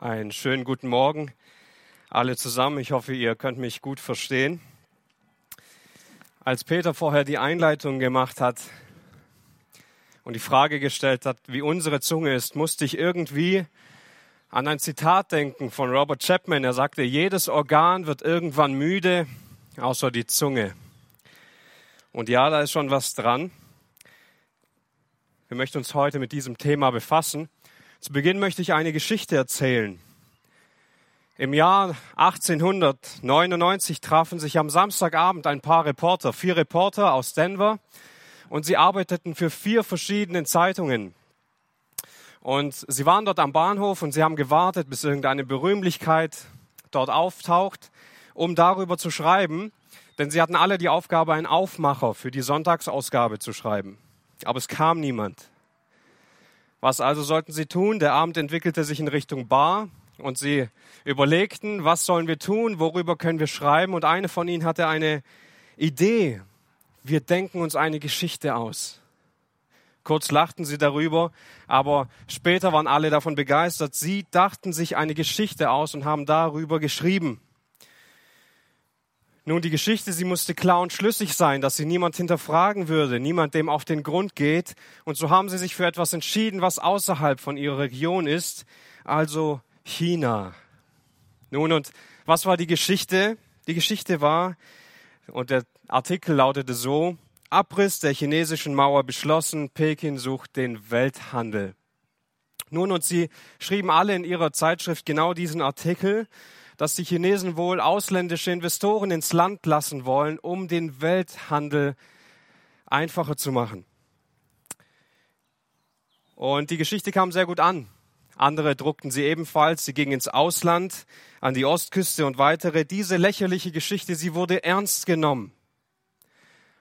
Einen schönen guten Morgen alle zusammen. Ich hoffe, ihr könnt mich gut verstehen. Als Peter vorher die Einleitung gemacht hat und die Frage gestellt hat, wie unsere Zunge ist, musste ich irgendwie an ein Zitat denken von Robert Chapman. Er sagte, jedes Organ wird irgendwann müde, außer die Zunge. Und ja, da ist schon was dran. Wir möchten uns heute mit diesem Thema befassen. Zu Beginn möchte ich eine Geschichte erzählen. Im Jahr 1899 trafen sich am Samstagabend ein paar Reporter, vier Reporter aus Denver, und sie arbeiteten für vier verschiedene Zeitungen. Und sie waren dort am Bahnhof und sie haben gewartet, bis irgendeine Berühmlichkeit dort auftaucht, um darüber zu schreiben, denn sie hatten alle die Aufgabe, einen Aufmacher für die Sonntagsausgabe zu schreiben. Aber es kam niemand. Was also sollten sie tun? Der Abend entwickelte sich in Richtung Bar und sie überlegten, was sollen wir tun, worüber können wir schreiben. Und eine von ihnen hatte eine Idee. Wir denken uns eine Geschichte aus. Kurz lachten sie darüber, aber später waren alle davon begeistert. Sie dachten sich eine Geschichte aus und haben darüber geschrieben. Nun, die Geschichte, sie musste klar und schlüssig sein, dass sie niemand hinterfragen würde, niemand dem auf den Grund geht. Und so haben sie sich für etwas entschieden, was außerhalb von ihrer Region ist, also China. Nun, und was war die Geschichte? Die Geschichte war, und der Artikel lautete so, Abriss der chinesischen Mauer beschlossen, Peking sucht den Welthandel. Nun, und sie schrieben alle in ihrer Zeitschrift genau diesen Artikel, dass die Chinesen wohl ausländische Investoren ins Land lassen wollen, um den Welthandel einfacher zu machen. Und die Geschichte kam sehr gut an. Andere druckten sie ebenfalls. Sie gingen ins Ausland, an die Ostküste und weitere. Diese lächerliche Geschichte, sie wurde ernst genommen.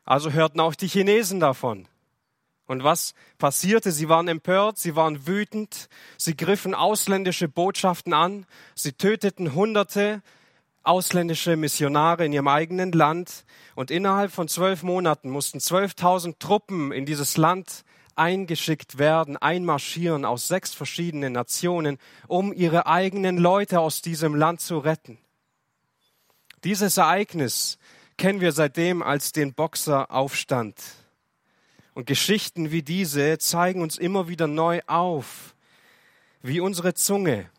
Also hörten auch die Chinesen davon. Und was passierte? Sie waren empört, sie waren wütend, sie griffen ausländische Botschaften an, sie töteten Hunderte ausländische Missionare in ihrem eigenen Land und innerhalb von zwölf Monaten mussten 12.000 Truppen in dieses Land eingeschickt werden, einmarschieren aus sechs verschiedenen Nationen, um ihre eigenen Leute aus diesem Land zu retten. Dieses Ereignis kennen wir seitdem als den Boxeraufstand. Und Geschichten wie diese zeigen uns immer wieder neu auf, wie unsere Zunge,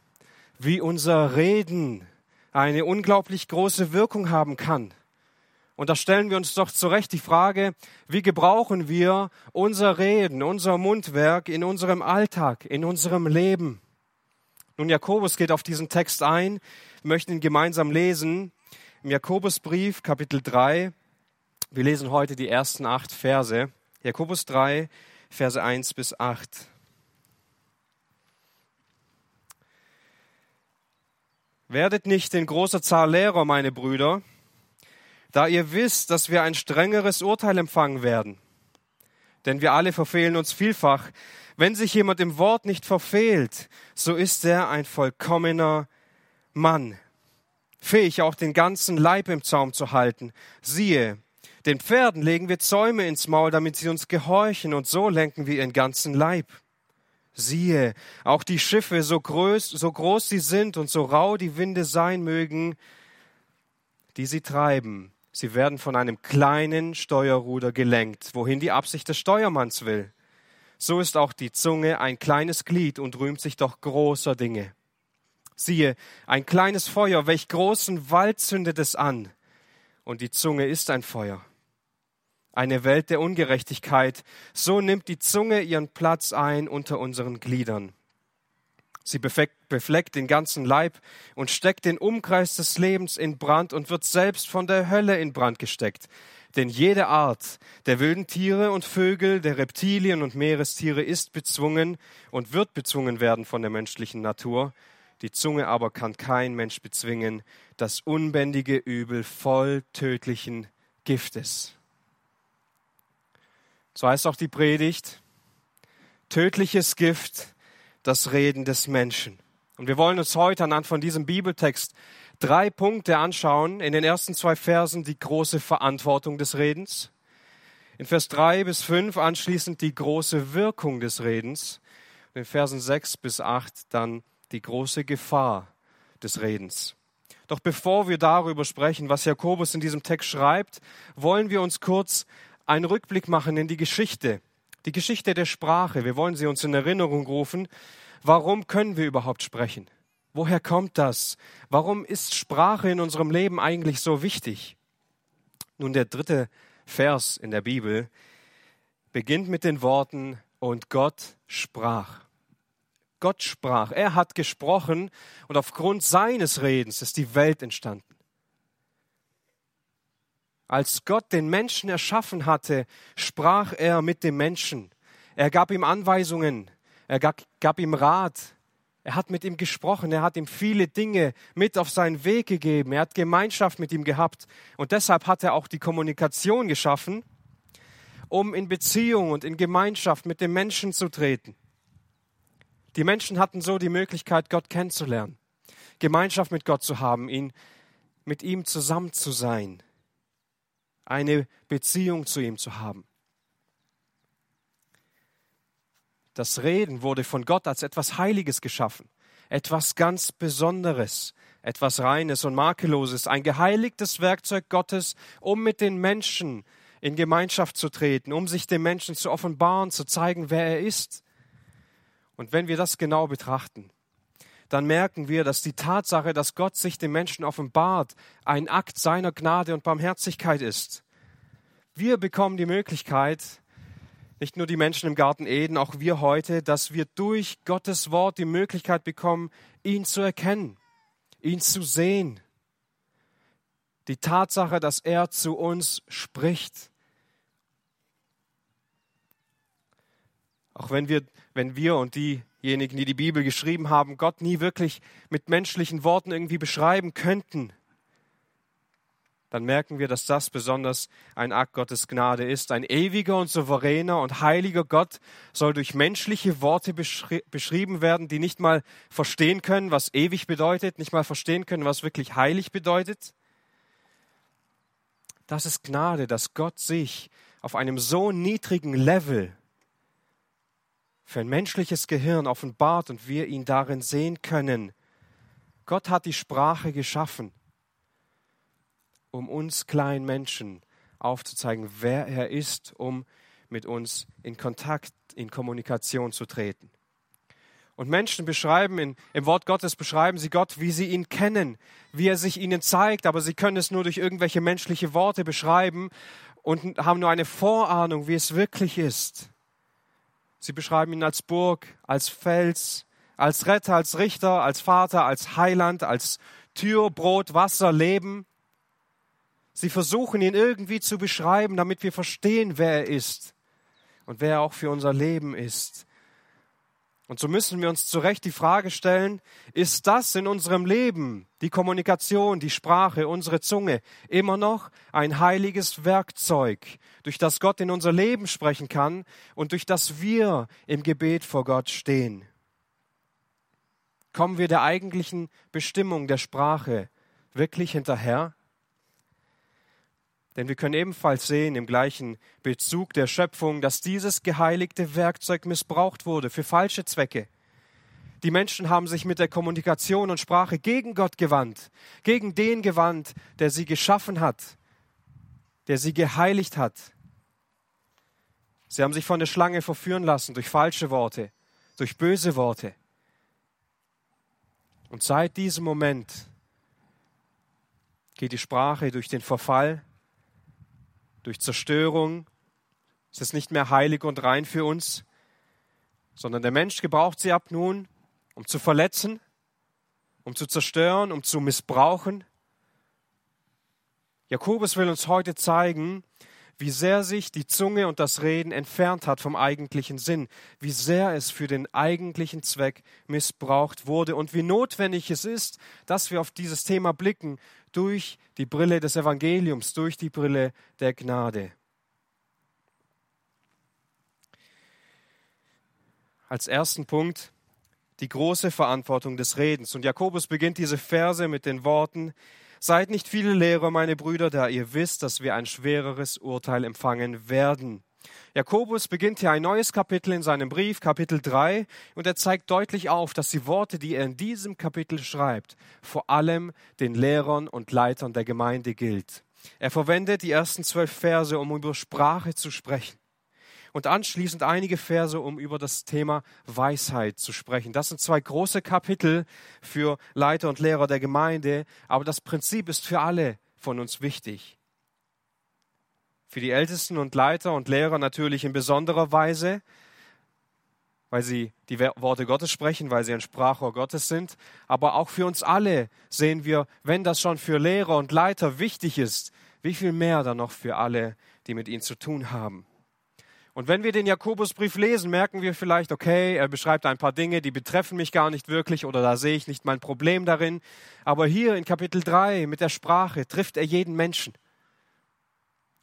wie unser Reden eine unglaublich große Wirkung haben kann. Und da stellen wir uns doch zurecht die Frage, wie gebrauchen wir unser Reden, unser Mundwerk in unserem Alltag, in unserem Leben? Nun, Jakobus geht auf diesen Text ein, wir möchten ihn gemeinsam lesen. Im Jakobusbrief, Kapitel 3, wir lesen heute die ersten acht Verse. Jakobus 3, Verse 1 bis 8. Werdet nicht in großer Zahl Lehrer, meine Brüder, da ihr wisst, dass wir ein strengeres Urteil empfangen werden. Denn wir alle verfehlen uns vielfach. Wenn sich jemand im Wort nicht verfehlt, so ist er ein vollkommener Mann, fähig auch den ganzen Leib im Zaum zu halten. Siehe, den Pferden legen wir Zäume ins Maul, damit sie uns gehorchen, und so lenken wir ihren ganzen Leib. Siehe, auch die Schiffe, so groß, so groß sie sind und so rau die Winde sein mögen, die sie treiben, sie werden von einem kleinen Steuerruder gelenkt, wohin die Absicht des Steuermanns will. So ist auch die Zunge ein kleines Glied und rühmt sich doch großer Dinge. Siehe, ein kleines Feuer, welch großen Wald zündet es an, und die Zunge ist ein Feuer eine Welt der Ungerechtigkeit. So nimmt die Zunge ihren Platz ein unter unseren Gliedern. Sie befleckt den ganzen Leib und steckt den Umkreis des Lebens in Brand und wird selbst von der Hölle in Brand gesteckt. Denn jede Art der wilden Tiere und Vögel, der Reptilien und Meerestiere ist bezwungen und wird bezwungen werden von der menschlichen Natur. Die Zunge aber kann kein Mensch bezwingen, das unbändige Übel voll tödlichen Giftes. So heißt auch die Predigt, tödliches Gift, das Reden des Menschen. Und wir wollen uns heute anhand von diesem Bibeltext drei Punkte anschauen. In den ersten zwei Versen die große Verantwortung des Redens. In Vers drei bis fünf anschließend die große Wirkung des Redens. Und in Versen sechs bis acht dann die große Gefahr des Redens. Doch bevor wir darüber sprechen, was Jakobus in diesem Text schreibt, wollen wir uns kurz einen Rückblick machen in die Geschichte, die Geschichte der Sprache. Wir wollen sie uns in Erinnerung rufen. Warum können wir überhaupt sprechen? Woher kommt das? Warum ist Sprache in unserem Leben eigentlich so wichtig? Nun, der dritte Vers in der Bibel beginnt mit den Worten, und Gott sprach. Gott sprach. Er hat gesprochen und aufgrund seines Redens ist die Welt entstanden. Als Gott den Menschen erschaffen hatte, sprach er mit dem Menschen. Er gab ihm Anweisungen, er gab, gab ihm Rat, er hat mit ihm gesprochen, er hat ihm viele Dinge mit auf seinen Weg gegeben, er hat Gemeinschaft mit ihm gehabt. Und deshalb hat er auch die Kommunikation geschaffen, um in Beziehung und in Gemeinschaft mit dem Menschen zu treten. Die Menschen hatten so die Möglichkeit, Gott kennenzulernen, Gemeinschaft mit Gott zu haben, ihn, mit ihm zusammen zu sein, eine Beziehung zu ihm zu haben. Das Reden wurde von Gott als etwas Heiliges geschaffen, etwas ganz Besonderes, etwas Reines und Makelloses, ein geheiligtes Werkzeug Gottes, um mit den Menschen in Gemeinschaft zu treten, um sich dem Menschen zu offenbaren, zu zeigen, wer er ist. Und wenn wir das genau betrachten, dann merken wir, dass die Tatsache, dass Gott sich dem Menschen offenbart, ein Akt seiner Gnade und Barmherzigkeit ist. Wir bekommen die Möglichkeit, nicht nur die Menschen im Garten Eden, auch wir heute, dass wir durch Gottes Wort die Möglichkeit bekommen, ihn zu erkennen, ihn zu sehen. Die Tatsache, dass er zu uns spricht. Auch wenn wir, wenn wir und diejenigen, die die Bibel geschrieben haben, Gott nie wirklich mit menschlichen Worten irgendwie beschreiben könnten, dann merken wir, dass das besonders ein Akt Gottes Gnade ist. Ein ewiger und souveräner und heiliger Gott soll durch menschliche Worte beschri beschrieben werden, die nicht mal verstehen können, was ewig bedeutet, nicht mal verstehen können, was wirklich heilig bedeutet. Das ist Gnade, dass Gott sich auf einem so niedrigen Level für ein menschliches Gehirn offenbart und wir ihn darin sehen können. Gott hat die Sprache geschaffen um uns kleinen Menschen aufzuzeigen, wer er ist, um mit uns in Kontakt, in Kommunikation zu treten. Und Menschen beschreiben, in, im Wort Gottes beschreiben sie Gott, wie sie ihn kennen, wie er sich ihnen zeigt, aber sie können es nur durch irgendwelche menschliche Worte beschreiben und haben nur eine Vorahnung, wie es wirklich ist. Sie beschreiben ihn als Burg, als Fels, als Retter, als Richter, als Vater, als Heiland, als Tür, Brot, Wasser, Leben. Sie versuchen ihn irgendwie zu beschreiben, damit wir verstehen, wer er ist und wer er auch für unser Leben ist. Und so müssen wir uns zu Recht die Frage stellen, ist das in unserem Leben, die Kommunikation, die Sprache, unsere Zunge, immer noch ein heiliges Werkzeug, durch das Gott in unser Leben sprechen kann und durch das wir im Gebet vor Gott stehen? Kommen wir der eigentlichen Bestimmung der Sprache wirklich hinterher? Denn wir können ebenfalls sehen im gleichen Bezug der Schöpfung, dass dieses geheiligte Werkzeug missbraucht wurde für falsche Zwecke. Die Menschen haben sich mit der Kommunikation und Sprache gegen Gott gewandt, gegen den gewandt, der sie geschaffen hat, der sie geheiligt hat. Sie haben sich von der Schlange verführen lassen durch falsche Worte, durch böse Worte. Und seit diesem Moment geht die Sprache durch den Verfall, durch Zerstörung. Es ist nicht mehr heilig und rein für uns, sondern der Mensch gebraucht sie ab nun, um zu verletzen, um zu zerstören, um zu missbrauchen. Jakobus will uns heute zeigen, wie sehr sich die Zunge und das Reden entfernt hat vom eigentlichen Sinn, wie sehr es für den eigentlichen Zweck missbraucht wurde und wie notwendig es ist, dass wir auf dieses Thema blicken durch die Brille des Evangeliums, durch die Brille der Gnade. Als ersten Punkt die große Verantwortung des Redens. Und Jakobus beginnt diese Verse mit den Worten, Seid nicht viele Lehrer, meine Brüder, da ihr wisst, dass wir ein schwereres Urteil empfangen werden. Jakobus beginnt hier ein neues Kapitel in seinem Brief, Kapitel 3, und er zeigt deutlich auf, dass die Worte, die er in diesem Kapitel schreibt, vor allem den Lehrern und Leitern der Gemeinde gilt. Er verwendet die ersten zwölf Verse, um über Sprache zu sprechen. Und anschließend einige Verse, um über das Thema Weisheit zu sprechen. Das sind zwei große Kapitel für Leiter und Lehrer der Gemeinde, aber das Prinzip ist für alle von uns wichtig. Für die Ältesten und Leiter und Lehrer natürlich in besonderer Weise, weil sie die Worte Gottes sprechen, weil sie ein Sprachrohr Gottes sind. Aber auch für uns alle sehen wir, wenn das schon für Lehrer und Leiter wichtig ist, wie viel mehr dann noch für alle, die mit ihnen zu tun haben. Und wenn wir den Jakobusbrief lesen, merken wir vielleicht, okay, er beschreibt ein paar Dinge, die betreffen mich gar nicht wirklich oder da sehe ich nicht mein Problem darin. Aber hier in Kapitel 3 mit der Sprache trifft er jeden Menschen.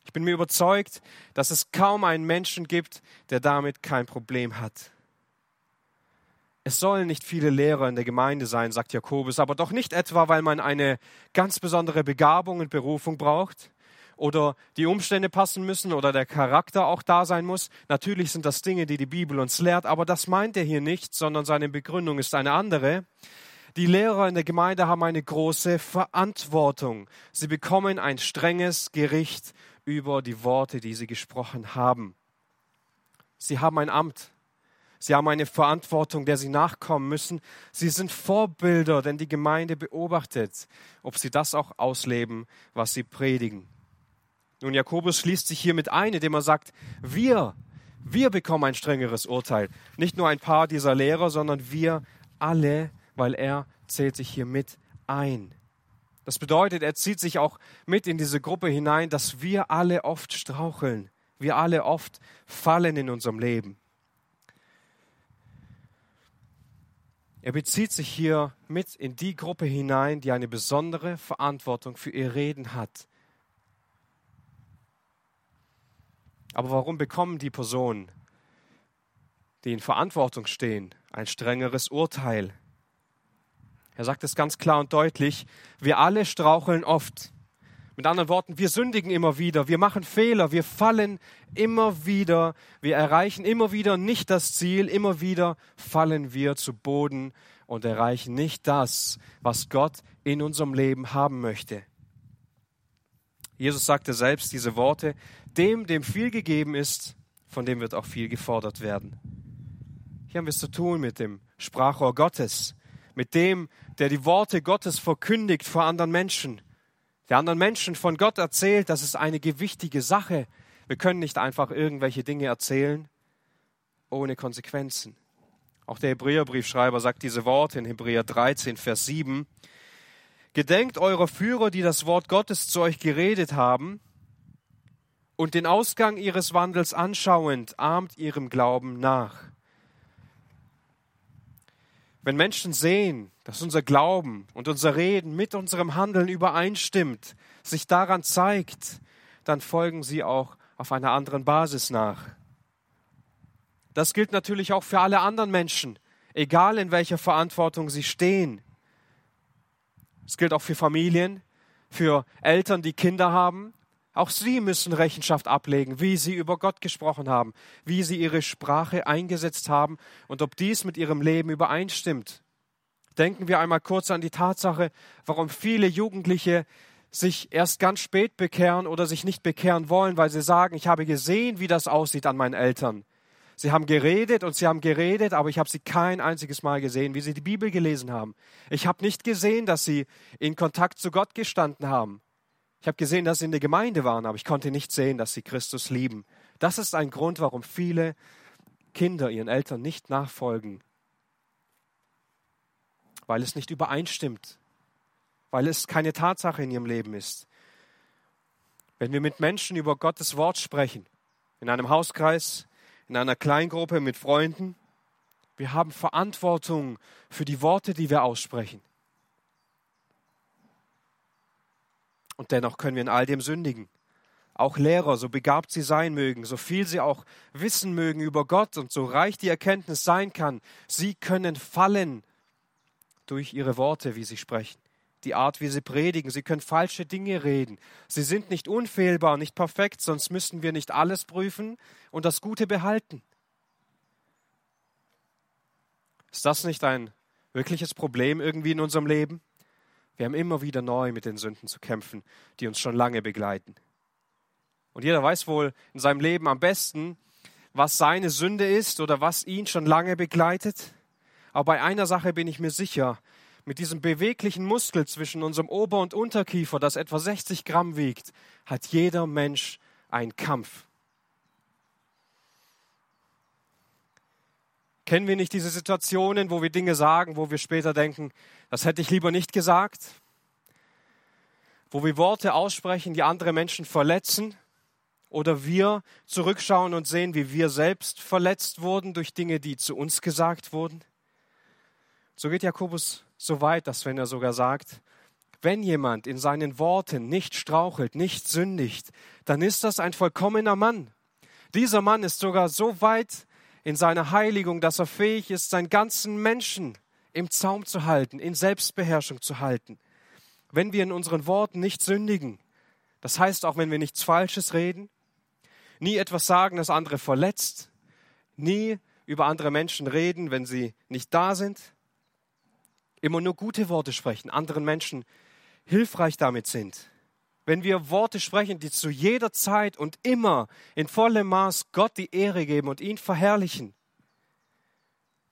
Ich bin mir überzeugt, dass es kaum einen Menschen gibt, der damit kein Problem hat. Es sollen nicht viele Lehrer in der Gemeinde sein, sagt Jakobus, aber doch nicht etwa, weil man eine ganz besondere Begabung und Berufung braucht oder die Umstände passen müssen oder der Charakter auch da sein muss. Natürlich sind das Dinge, die die Bibel uns lehrt, aber das meint er hier nicht, sondern seine Begründung ist eine andere. Die Lehrer in der Gemeinde haben eine große Verantwortung. Sie bekommen ein strenges Gericht über die Worte, die sie gesprochen haben. Sie haben ein Amt. Sie haben eine Verantwortung, der sie nachkommen müssen. Sie sind Vorbilder, denn die Gemeinde beobachtet, ob sie das auch ausleben, was sie predigen. Nun, Jakobus schließt sich hiermit ein, indem er sagt, wir, wir bekommen ein strengeres Urteil. Nicht nur ein paar dieser Lehrer, sondern wir alle, weil er zählt sich hier mit ein. Das bedeutet, er zieht sich auch mit in diese Gruppe hinein, dass wir alle oft straucheln. Wir alle oft fallen in unserem Leben. Er bezieht sich hier mit in die Gruppe hinein, die eine besondere Verantwortung für ihr Reden hat. Aber warum bekommen die Personen, die in Verantwortung stehen, ein strengeres Urteil? Er sagt es ganz klar und deutlich, wir alle straucheln oft. Mit anderen Worten, wir sündigen immer wieder, wir machen Fehler, wir fallen immer wieder, wir erreichen immer wieder nicht das Ziel, immer wieder fallen wir zu Boden und erreichen nicht das, was Gott in unserem Leben haben möchte. Jesus sagte selbst diese Worte, dem, dem viel gegeben ist, von dem wird auch viel gefordert werden. Hier haben wir es zu tun mit dem Sprachrohr Gottes, mit dem, der die Worte Gottes verkündigt vor anderen Menschen der anderen Menschen von Gott erzählt, das ist eine gewichtige Sache. Wir können nicht einfach irgendwelche Dinge erzählen ohne Konsequenzen. Auch der Hebräerbriefschreiber sagt diese Worte in Hebräer 13, Vers 7. Gedenkt eurer Führer, die das Wort Gottes zu euch geredet haben, und den Ausgang ihres Wandels anschauend, ahmt ihrem Glauben nach. Wenn Menschen sehen, dass unser Glauben und unser Reden mit unserem Handeln übereinstimmt, sich daran zeigt, dann folgen sie auch auf einer anderen Basis nach. Das gilt natürlich auch für alle anderen Menschen, egal in welcher Verantwortung sie stehen. Es gilt auch für Familien, für Eltern, die Kinder haben, auch sie müssen Rechenschaft ablegen, wie sie über Gott gesprochen haben, wie sie ihre Sprache eingesetzt haben und ob dies mit ihrem Leben übereinstimmt. Denken wir einmal kurz an die Tatsache, warum viele Jugendliche sich erst ganz spät bekehren oder sich nicht bekehren wollen, weil sie sagen, ich habe gesehen, wie das aussieht an meinen Eltern. Sie haben geredet und sie haben geredet, aber ich habe sie kein einziges Mal gesehen, wie sie die Bibel gelesen haben. Ich habe nicht gesehen, dass sie in Kontakt zu Gott gestanden haben. Ich habe gesehen, dass sie in der Gemeinde waren, aber ich konnte nicht sehen, dass sie Christus lieben. Das ist ein Grund, warum viele Kinder ihren Eltern nicht nachfolgen, weil es nicht übereinstimmt, weil es keine Tatsache in ihrem Leben ist. Wenn wir mit Menschen über Gottes Wort sprechen, in einem Hauskreis, in einer Kleingruppe mit Freunden, wir haben Verantwortung für die Worte, die wir aussprechen. Und dennoch können wir in all dem sündigen. Auch Lehrer, so begabt sie sein mögen, so viel sie auch wissen mögen über Gott und so reich die Erkenntnis sein kann, sie können fallen durch ihre Worte, wie sie sprechen. Die Art, wie sie predigen. Sie können falsche Dinge reden. Sie sind nicht unfehlbar, nicht perfekt, sonst müssten wir nicht alles prüfen und das Gute behalten. Ist das nicht ein wirkliches Problem irgendwie in unserem Leben? Wir haben immer wieder neu mit den Sünden zu kämpfen, die uns schon lange begleiten. Und jeder weiß wohl in seinem Leben am besten, was seine Sünde ist oder was ihn schon lange begleitet. Aber bei einer Sache bin ich mir sicher, mit diesem beweglichen Muskel zwischen unserem Ober- und Unterkiefer, das etwa 60 Gramm wiegt, hat jeder Mensch einen Kampf. Kennen wir nicht diese Situationen, wo wir Dinge sagen, wo wir später denken, das hätte ich lieber nicht gesagt? Wo wir Worte aussprechen, die andere Menschen verletzen? Oder wir zurückschauen und sehen, wie wir selbst verletzt wurden durch Dinge, die zu uns gesagt wurden? So geht Jakobus so weit, dass wenn er sogar sagt, wenn jemand in seinen Worten nicht strauchelt, nicht sündigt, dann ist das ein vollkommener Mann. Dieser Mann ist sogar so weit in seiner Heiligung, dass er fähig ist, seinen ganzen Menschen im Zaum zu halten, in Selbstbeherrschung zu halten. Wenn wir in unseren Worten nicht sündigen, das heißt auch, wenn wir nichts Falsches reden, nie etwas sagen, das andere verletzt, nie über andere Menschen reden, wenn sie nicht da sind, immer nur gute Worte sprechen, anderen Menschen hilfreich damit sind. Wenn wir Worte sprechen, die zu jeder Zeit und immer in vollem Maß Gott die Ehre geben und ihn verherrlichen,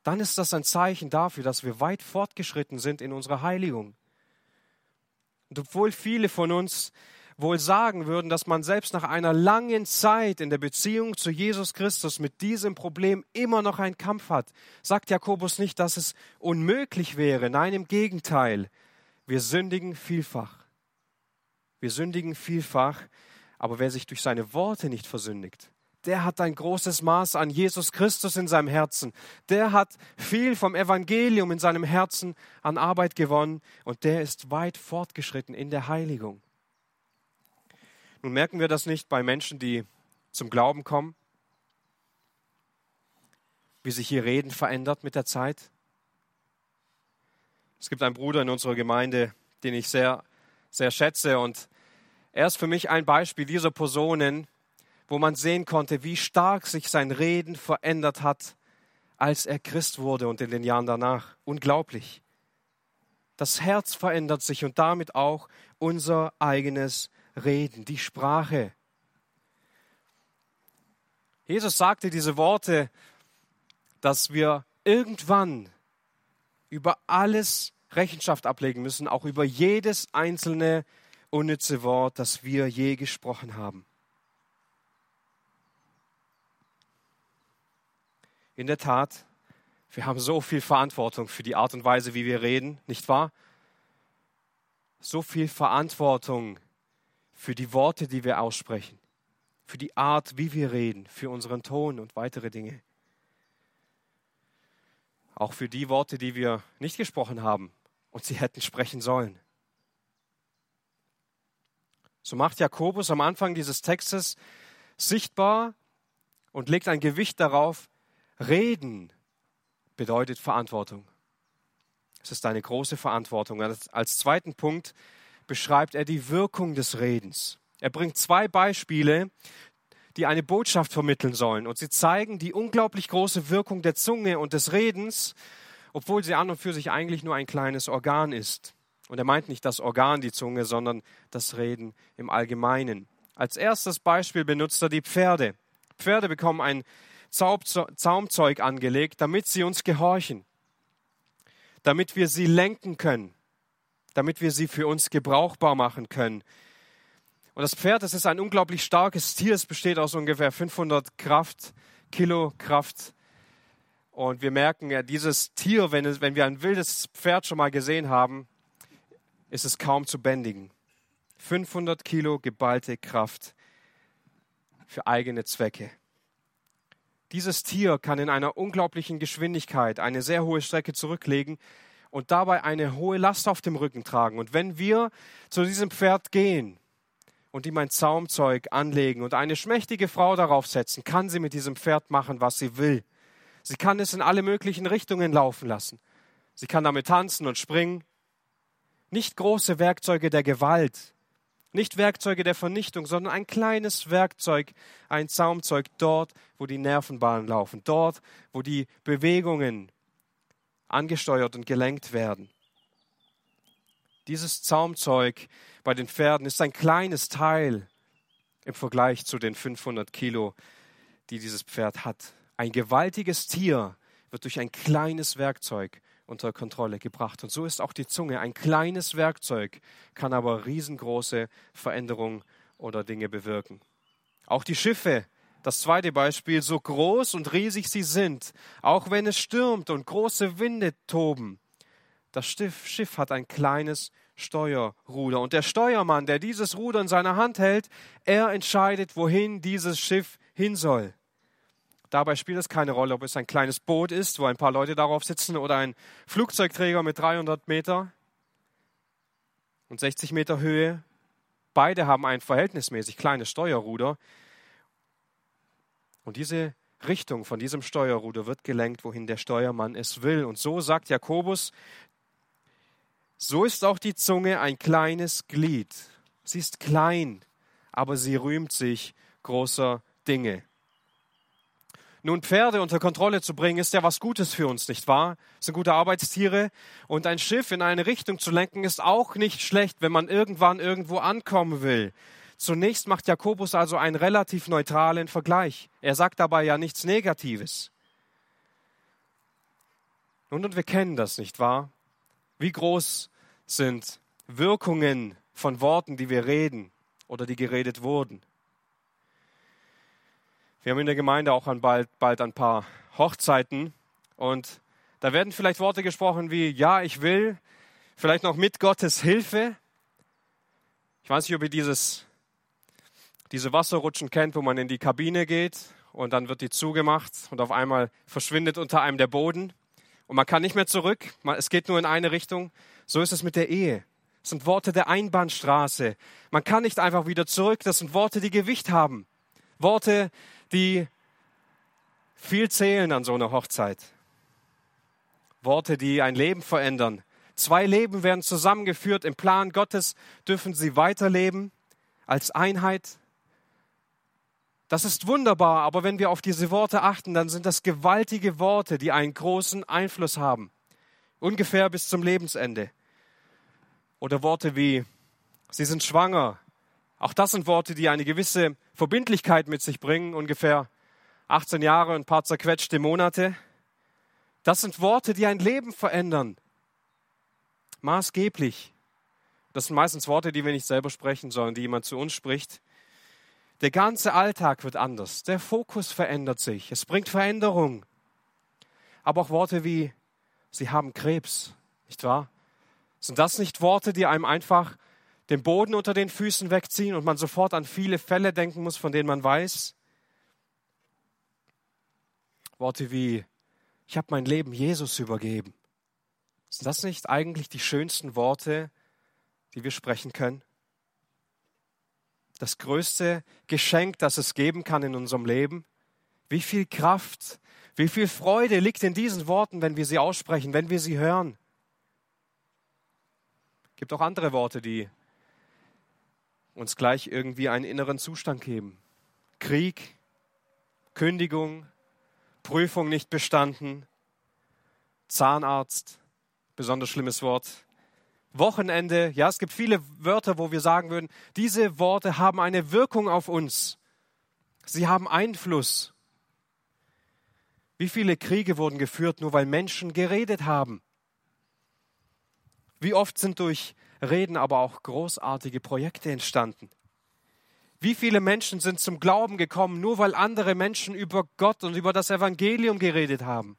dann ist das ein Zeichen dafür, dass wir weit fortgeschritten sind in unserer Heiligung. Und obwohl viele von uns wohl sagen würden, dass man selbst nach einer langen Zeit in der Beziehung zu Jesus Christus mit diesem Problem immer noch einen Kampf hat, sagt Jakobus nicht, dass es unmöglich wäre. Nein, im Gegenteil. Wir sündigen vielfach. Wir sündigen vielfach, aber wer sich durch seine Worte nicht versündigt, der hat ein großes Maß an Jesus Christus in seinem Herzen. Der hat viel vom Evangelium in seinem Herzen an Arbeit gewonnen und der ist weit fortgeschritten in der Heiligung. Nun merken wir das nicht bei Menschen, die zum Glauben kommen, wie sich ihr Reden verändert mit der Zeit. Es gibt einen Bruder in unserer Gemeinde, den ich sehr, sehr schätze und er ist für mich ein Beispiel dieser Personen, wo man sehen konnte, wie stark sich sein Reden verändert hat, als er Christ wurde und in den Jahren danach. Unglaublich. Das Herz verändert sich und damit auch unser eigenes reden, die Sprache. Jesus sagte diese Worte, dass wir irgendwann über alles Rechenschaft ablegen müssen, auch über jedes einzelne unnütze Wort, das wir je gesprochen haben. In der Tat, wir haben so viel Verantwortung für die Art und Weise, wie wir reden, nicht wahr? So viel Verantwortung für die Worte, die wir aussprechen, für die Art, wie wir reden, für unseren Ton und weitere Dinge. Auch für die Worte, die wir nicht gesprochen haben und sie hätten sprechen sollen. So macht Jakobus am Anfang dieses Textes sichtbar und legt ein Gewicht darauf, reden bedeutet Verantwortung. Es ist eine große Verantwortung. Als zweiten Punkt beschreibt er die Wirkung des Redens. Er bringt zwei Beispiele, die eine Botschaft vermitteln sollen. Und sie zeigen die unglaublich große Wirkung der Zunge und des Redens, obwohl sie an und für sich eigentlich nur ein kleines Organ ist. Und er meint nicht das Organ, die Zunge, sondern das Reden im Allgemeinen. Als erstes Beispiel benutzt er die Pferde. Pferde bekommen ein Zaumzeug angelegt, damit sie uns gehorchen, damit wir sie lenken können damit wir sie für uns gebrauchbar machen können. Und das Pferd, das ist ein unglaublich starkes Tier. Es besteht aus ungefähr 500 Kraft, Kilo Kraft. Und wir merken ja, dieses Tier, wenn, wenn wir ein wildes Pferd schon mal gesehen haben, ist es kaum zu bändigen. 500 Kilo geballte Kraft für eigene Zwecke. Dieses Tier kann in einer unglaublichen Geschwindigkeit eine sehr hohe Strecke zurücklegen und dabei eine hohe Last auf dem Rücken tragen. Und wenn wir zu diesem Pferd gehen und ihm ein Zaumzeug anlegen und eine schmächtige Frau darauf setzen, kann sie mit diesem Pferd machen, was sie will. Sie kann es in alle möglichen Richtungen laufen lassen. Sie kann damit tanzen und springen. Nicht große Werkzeuge der Gewalt, nicht Werkzeuge der Vernichtung, sondern ein kleines Werkzeug, ein Zaumzeug dort, wo die Nervenbahnen laufen, dort, wo die Bewegungen angesteuert und gelenkt werden. Dieses Zaumzeug bei den Pferden ist ein kleines Teil im Vergleich zu den 500 Kilo, die dieses Pferd hat. Ein gewaltiges Tier wird durch ein kleines Werkzeug unter Kontrolle gebracht. Und so ist auch die Zunge. Ein kleines Werkzeug kann aber riesengroße Veränderungen oder Dinge bewirken. Auch die Schiffe, das zweite Beispiel, so groß und riesig sie sind, auch wenn es stürmt und große Winde toben, das Schiff hat ein kleines Steuerruder. Und der Steuermann, der dieses Ruder in seiner Hand hält, er entscheidet, wohin dieses Schiff hin soll. Dabei spielt es keine Rolle, ob es ein kleines Boot ist, wo ein paar Leute darauf sitzen, oder ein Flugzeugträger mit 300 Meter und 60 Meter Höhe. Beide haben ein verhältnismäßig kleines Steuerruder. Und diese Richtung von diesem Steuerruder wird gelenkt, wohin der Steuermann es will. Und so sagt Jakobus, so ist auch die Zunge ein kleines Glied. Sie ist klein, aber sie rühmt sich großer Dinge. Nun, Pferde unter Kontrolle zu bringen, ist ja was Gutes für uns, nicht wahr? Das sind gute Arbeitstiere. Und ein Schiff in eine Richtung zu lenken, ist auch nicht schlecht, wenn man irgendwann irgendwo ankommen will. Zunächst macht Jakobus also einen relativ neutralen Vergleich. Er sagt dabei ja nichts Negatives. Nun, und wir kennen das, nicht wahr? Wie groß sind Wirkungen von Worten, die wir reden oder die geredet wurden? Wir haben in der Gemeinde auch an bald, bald ein paar Hochzeiten und da werden vielleicht Worte gesprochen wie, ja, ich will, vielleicht noch mit Gottes Hilfe. Ich weiß nicht, ob ihr dieses, diese Wasserrutschen kennt, wo man in die Kabine geht und dann wird die zugemacht und auf einmal verschwindet unter einem der Boden und man kann nicht mehr zurück, es geht nur in eine Richtung. So ist es mit der Ehe. Das sind Worte der Einbahnstraße. Man kann nicht einfach wieder zurück, das sind Worte, die Gewicht haben. Worte, die viel zählen an so einer Hochzeit. Worte, die ein Leben verändern. Zwei Leben werden zusammengeführt. Im Plan Gottes dürfen sie weiterleben als Einheit. Das ist wunderbar, aber wenn wir auf diese Worte achten, dann sind das gewaltige Worte, die einen großen Einfluss haben. Ungefähr bis zum Lebensende. Oder Worte wie, Sie sind schwanger. Auch das sind Worte, die eine gewisse Verbindlichkeit mit sich bringen, ungefähr 18 Jahre und ein paar zerquetschte Monate. Das sind Worte, die ein Leben verändern. Maßgeblich. Das sind meistens Worte, die wir nicht selber sprechen, sondern die jemand zu uns spricht. Der ganze Alltag wird anders. Der Fokus verändert sich. Es bringt Veränderung. Aber auch Worte wie, Sie haben Krebs, nicht wahr? Sind das nicht Worte, die einem einfach den Boden unter den Füßen wegziehen und man sofort an viele Fälle denken muss, von denen man weiß. Worte wie, ich habe mein Leben Jesus übergeben. Sind das nicht eigentlich die schönsten Worte, die wir sprechen können? Das größte Geschenk, das es geben kann in unserem Leben. Wie viel Kraft, wie viel Freude liegt in diesen Worten, wenn wir sie aussprechen, wenn wir sie hören. Es gibt auch andere Worte, die uns gleich irgendwie einen inneren Zustand geben. Krieg, Kündigung, Prüfung nicht bestanden, Zahnarzt, besonders schlimmes Wort, Wochenende. Ja, es gibt viele Wörter, wo wir sagen würden, diese Worte haben eine Wirkung auf uns. Sie haben Einfluss. Wie viele Kriege wurden geführt, nur weil Menschen geredet haben? Wie oft sind durch Reden aber auch großartige Projekte entstanden. Wie viele Menschen sind zum Glauben gekommen, nur weil andere Menschen über Gott und über das Evangelium geredet haben?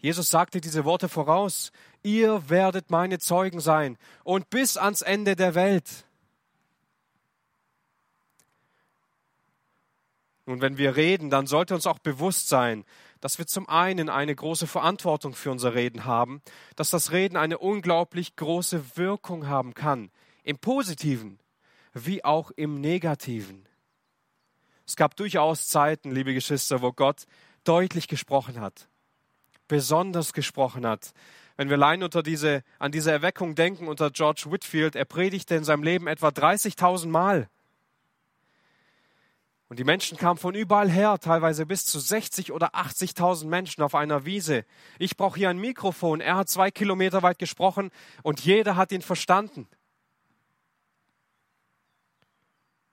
Jesus sagte diese Worte voraus, ihr werdet meine Zeugen sein und bis ans Ende der Welt. Nun, wenn wir reden, dann sollte uns auch bewusst sein, dass wir zum einen eine große Verantwortung für unser Reden haben, dass das Reden eine unglaublich große Wirkung haben kann, im positiven wie auch im negativen. Es gab durchaus Zeiten, liebe Geschwister, wo Gott deutlich gesprochen hat. Besonders gesprochen hat. Wenn wir allein unter diese, an diese Erweckung denken unter George Whitfield, er predigte in seinem Leben etwa 30.000 Mal. Und die Menschen kamen von überall her, teilweise bis zu 60 oder 80.000 Menschen auf einer Wiese. Ich brauche hier ein Mikrofon. Er hat zwei Kilometer weit gesprochen und jeder hat ihn verstanden.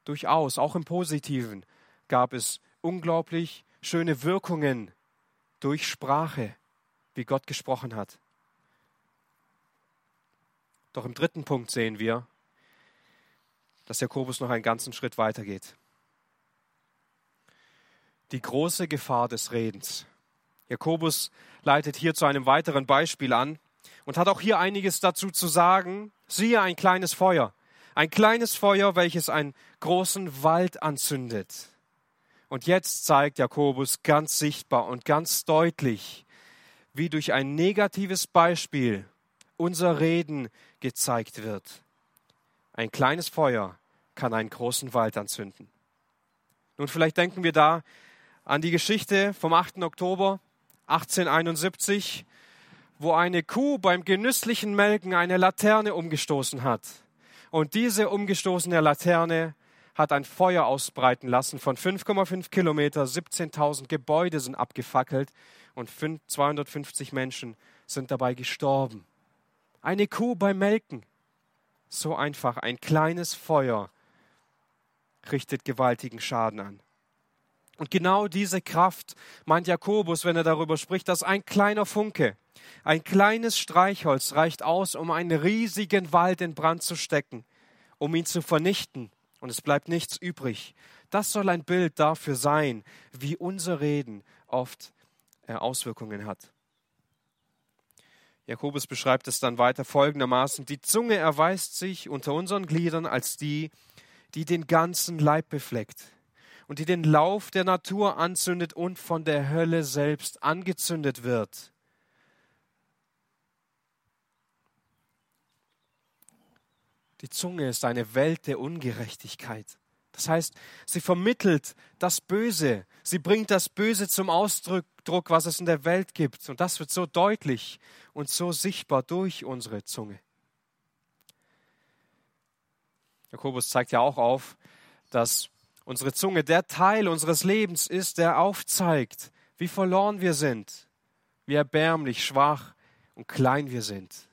Durchaus, auch im Positiven, gab es unglaublich schöne Wirkungen durch Sprache, wie Gott gesprochen hat. Doch im dritten Punkt sehen wir, dass Jakobus noch einen ganzen Schritt weitergeht die große Gefahr des Redens. Jakobus leitet hier zu einem weiteren Beispiel an und hat auch hier einiges dazu zu sagen. Siehe ein kleines Feuer, ein kleines Feuer, welches einen großen Wald anzündet. Und jetzt zeigt Jakobus ganz sichtbar und ganz deutlich, wie durch ein negatives Beispiel unser Reden gezeigt wird. Ein kleines Feuer kann einen großen Wald anzünden. Nun, vielleicht denken wir da an die Geschichte vom 8. Oktober 1871, wo eine Kuh beim genüsslichen Melken eine Laterne umgestoßen hat. Und diese umgestoßene Laterne hat ein Feuer ausbreiten lassen von 5,5 Kilometer, 17.000 Gebäude sind abgefackelt und 250 Menschen sind dabei gestorben. Eine Kuh beim Melken. So einfach, ein kleines Feuer richtet gewaltigen Schaden an. Und genau diese Kraft meint Jakobus, wenn er darüber spricht, dass ein kleiner Funke, ein kleines Streichholz reicht aus, um einen riesigen Wald in Brand zu stecken, um ihn zu vernichten. Und es bleibt nichts übrig. Das soll ein Bild dafür sein, wie unser Reden oft äh, Auswirkungen hat. Jakobus beschreibt es dann weiter folgendermaßen, die Zunge erweist sich unter unseren Gliedern als die, die den ganzen Leib befleckt und die den Lauf der Natur anzündet und von der Hölle selbst angezündet wird. Die Zunge ist eine Welt der Ungerechtigkeit. Das heißt, sie vermittelt das Böse. Sie bringt das Böse zum Ausdruck, was es in der Welt gibt. Und das wird so deutlich und so sichtbar durch unsere Zunge. Jakobus zeigt ja auch auf, dass unsere Zunge der Teil unseres Lebens ist, der aufzeigt, wie verloren wir sind, wie erbärmlich, schwach und klein wir sind.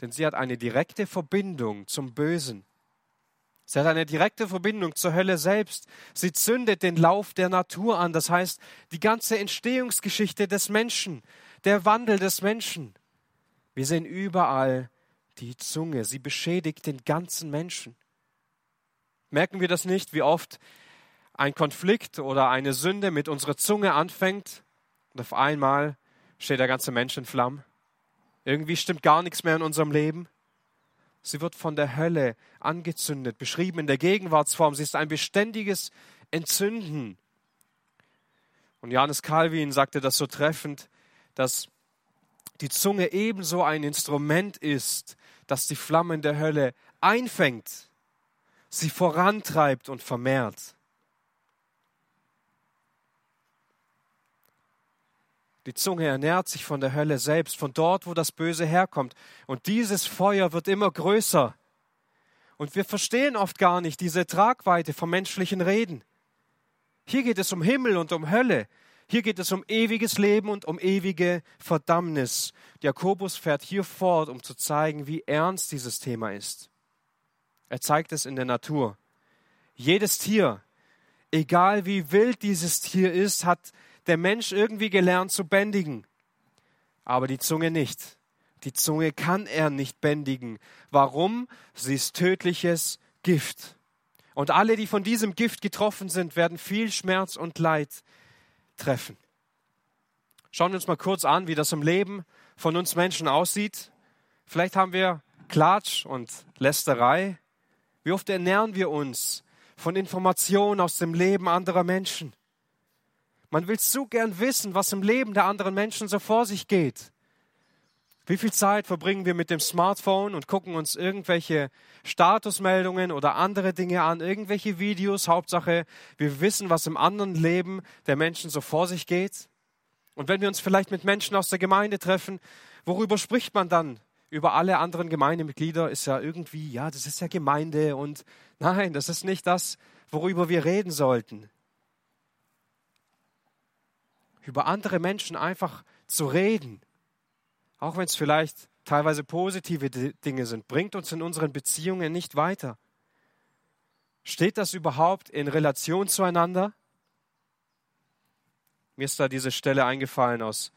Denn sie hat eine direkte Verbindung zum Bösen. Sie hat eine direkte Verbindung zur Hölle selbst. Sie zündet den Lauf der Natur an, das heißt die ganze Entstehungsgeschichte des Menschen, der Wandel des Menschen. Wir sehen überall die Zunge, sie beschädigt den ganzen Menschen. Merken wir das nicht, wie oft ein Konflikt oder eine Sünde mit unserer Zunge anfängt und auf einmal steht der ganze Mensch in Flammen? Irgendwie stimmt gar nichts mehr in unserem Leben. Sie wird von der Hölle angezündet, beschrieben in der Gegenwartsform. Sie ist ein beständiges Entzünden. Und Johannes Calvin sagte das so treffend, dass die Zunge ebenso ein Instrument ist, das die Flammen der Hölle einfängt sie vorantreibt und vermehrt. Die Zunge ernährt sich von der Hölle selbst, von dort, wo das Böse herkommt. Und dieses Feuer wird immer größer. Und wir verstehen oft gar nicht diese Tragweite vom menschlichen Reden. Hier geht es um Himmel und um Hölle. Hier geht es um ewiges Leben und um ewige Verdammnis. Jakobus fährt hier fort, um zu zeigen, wie ernst dieses Thema ist. Er zeigt es in der Natur. Jedes Tier, egal wie wild dieses Tier ist, hat der Mensch irgendwie gelernt zu bändigen. Aber die Zunge nicht. Die Zunge kann er nicht bändigen. Warum? Sie ist tödliches Gift. Und alle, die von diesem Gift getroffen sind, werden viel Schmerz und Leid treffen. Schauen wir uns mal kurz an, wie das im Leben von uns Menschen aussieht. Vielleicht haben wir Klatsch und Lästerei. Wie oft ernähren wir uns von Informationen aus dem Leben anderer Menschen? Man will so gern wissen, was im Leben der anderen Menschen so vor sich geht. Wie viel Zeit verbringen wir mit dem Smartphone und gucken uns irgendwelche Statusmeldungen oder andere Dinge an, irgendwelche Videos? Hauptsache, wir wissen, was im anderen Leben der Menschen so vor sich geht. Und wenn wir uns vielleicht mit Menschen aus der Gemeinde treffen, worüber spricht man dann? Über alle anderen Gemeindemitglieder ist ja irgendwie, ja, das ist ja Gemeinde und nein, das ist nicht das, worüber wir reden sollten. Über andere Menschen einfach zu reden, auch wenn es vielleicht teilweise positive Dinge sind, bringt uns in unseren Beziehungen nicht weiter. Steht das überhaupt in Relation zueinander? Mir ist da diese Stelle eingefallen aus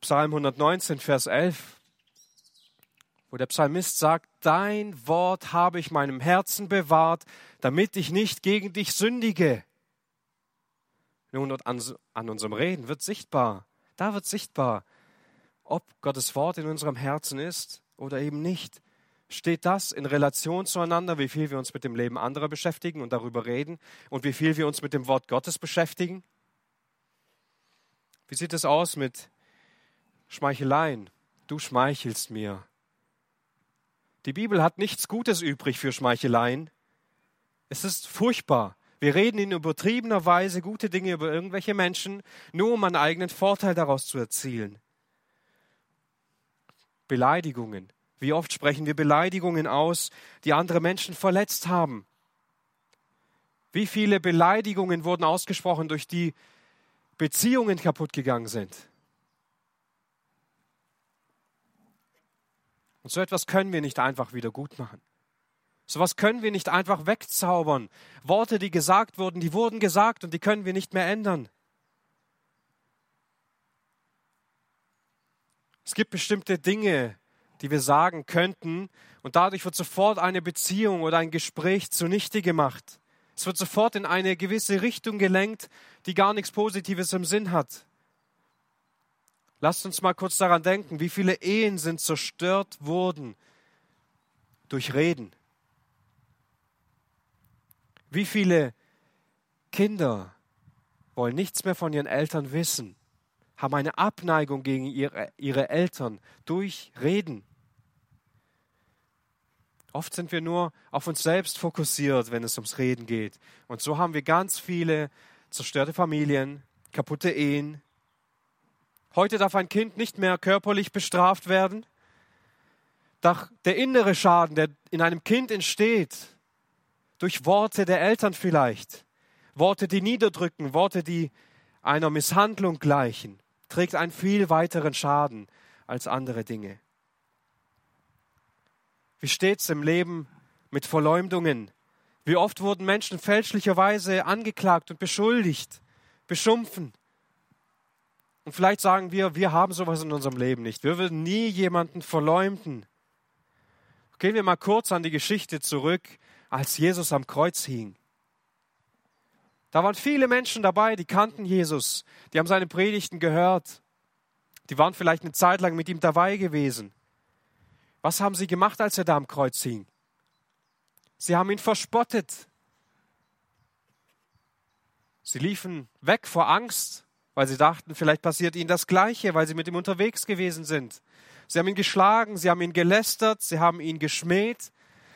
Psalm 119, Vers 11, wo der Psalmist sagt, Dein Wort habe ich meinem Herzen bewahrt, damit ich nicht gegen dich sündige. Nun, an, an unserem Reden wird sichtbar, da wird sichtbar, ob Gottes Wort in unserem Herzen ist oder eben nicht. Steht das in Relation zueinander, wie viel wir uns mit dem Leben anderer beschäftigen und darüber reden und wie viel wir uns mit dem Wort Gottes beschäftigen? Wie sieht es aus mit Schmeicheleien? Du schmeichelst mir. Die Bibel hat nichts Gutes übrig für Schmeicheleien. Es ist furchtbar. Wir reden in übertriebener Weise gute Dinge über irgendwelche Menschen, nur um einen eigenen Vorteil daraus zu erzielen. Beleidigungen. Wie oft sprechen wir Beleidigungen aus, die andere Menschen verletzt haben? Wie viele Beleidigungen wurden ausgesprochen, durch die Beziehungen kaputt gegangen sind? Und so etwas können wir nicht einfach wieder gut machen. So etwas können wir nicht einfach wegzaubern. Worte, die gesagt wurden, die wurden gesagt und die können wir nicht mehr ändern. Es gibt bestimmte Dinge, die wir sagen könnten und dadurch wird sofort eine Beziehung oder ein Gespräch zunichte gemacht. Es wird sofort in eine gewisse Richtung gelenkt, die gar nichts Positives im Sinn hat. Lasst uns mal kurz daran denken, wie viele Ehen sind zerstört worden durch Reden. Wie viele Kinder wollen nichts mehr von ihren Eltern wissen haben eine Abneigung gegen ihre, ihre Eltern durch Reden. Oft sind wir nur auf uns selbst fokussiert, wenn es ums Reden geht. Und so haben wir ganz viele zerstörte Familien, kaputte Ehen. Heute darf ein Kind nicht mehr körperlich bestraft werden. Doch der innere Schaden, der in einem Kind entsteht, durch Worte der Eltern vielleicht, Worte, die niederdrücken, Worte, die einer Misshandlung gleichen, trägt einen viel weiteren Schaden als andere Dinge. Wie steht es im Leben mit Verleumdungen? Wie oft wurden Menschen fälschlicherweise angeklagt und beschuldigt, beschumpfen? Und vielleicht sagen wir, wir haben sowas in unserem Leben nicht. Wir würden nie jemanden verleumden. Gehen wir mal kurz an die Geschichte zurück, als Jesus am Kreuz hing. Da waren viele Menschen dabei, die kannten Jesus, die haben seine Predigten gehört, die waren vielleicht eine Zeit lang mit ihm dabei gewesen. Was haben sie gemacht, als er da am Kreuz hing? Sie haben ihn verspottet. Sie liefen weg vor Angst, weil sie dachten, vielleicht passiert ihnen das Gleiche, weil sie mit ihm unterwegs gewesen sind. Sie haben ihn geschlagen, sie haben ihn gelästert, sie haben ihn geschmäht.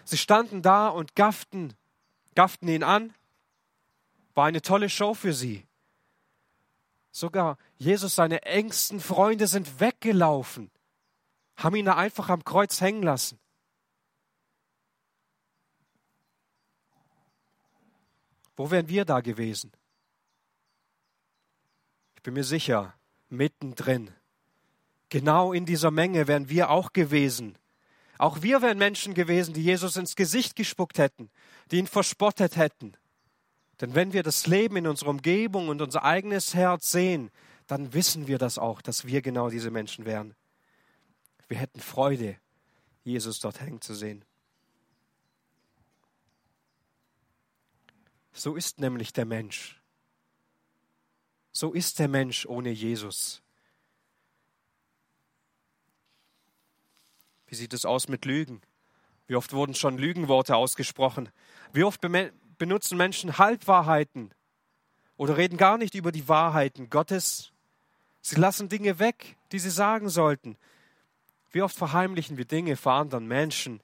Sie standen da und gafften, gafften ihn an war eine tolle Show für sie. Sogar Jesus, seine engsten Freunde sind weggelaufen, haben ihn da einfach am Kreuz hängen lassen. Wo wären wir da gewesen? Ich bin mir sicher, mittendrin. Genau in dieser Menge wären wir auch gewesen. Auch wir wären Menschen gewesen, die Jesus ins Gesicht gespuckt hätten, die ihn verspottet hätten. Denn wenn wir das Leben in unserer Umgebung und unser eigenes Herz sehen, dann wissen wir das auch, dass wir genau diese Menschen wären. Wir hätten Freude, Jesus dort hängen zu sehen. So ist nämlich der Mensch. So ist der Mensch ohne Jesus. Wie sieht es aus mit Lügen? Wie oft wurden schon Lügenworte ausgesprochen? Wie oft benutzen Menschen Halbwahrheiten oder reden gar nicht über die Wahrheiten Gottes. Sie lassen Dinge weg, die sie sagen sollten. Wie oft verheimlichen wir Dinge vor anderen Menschen?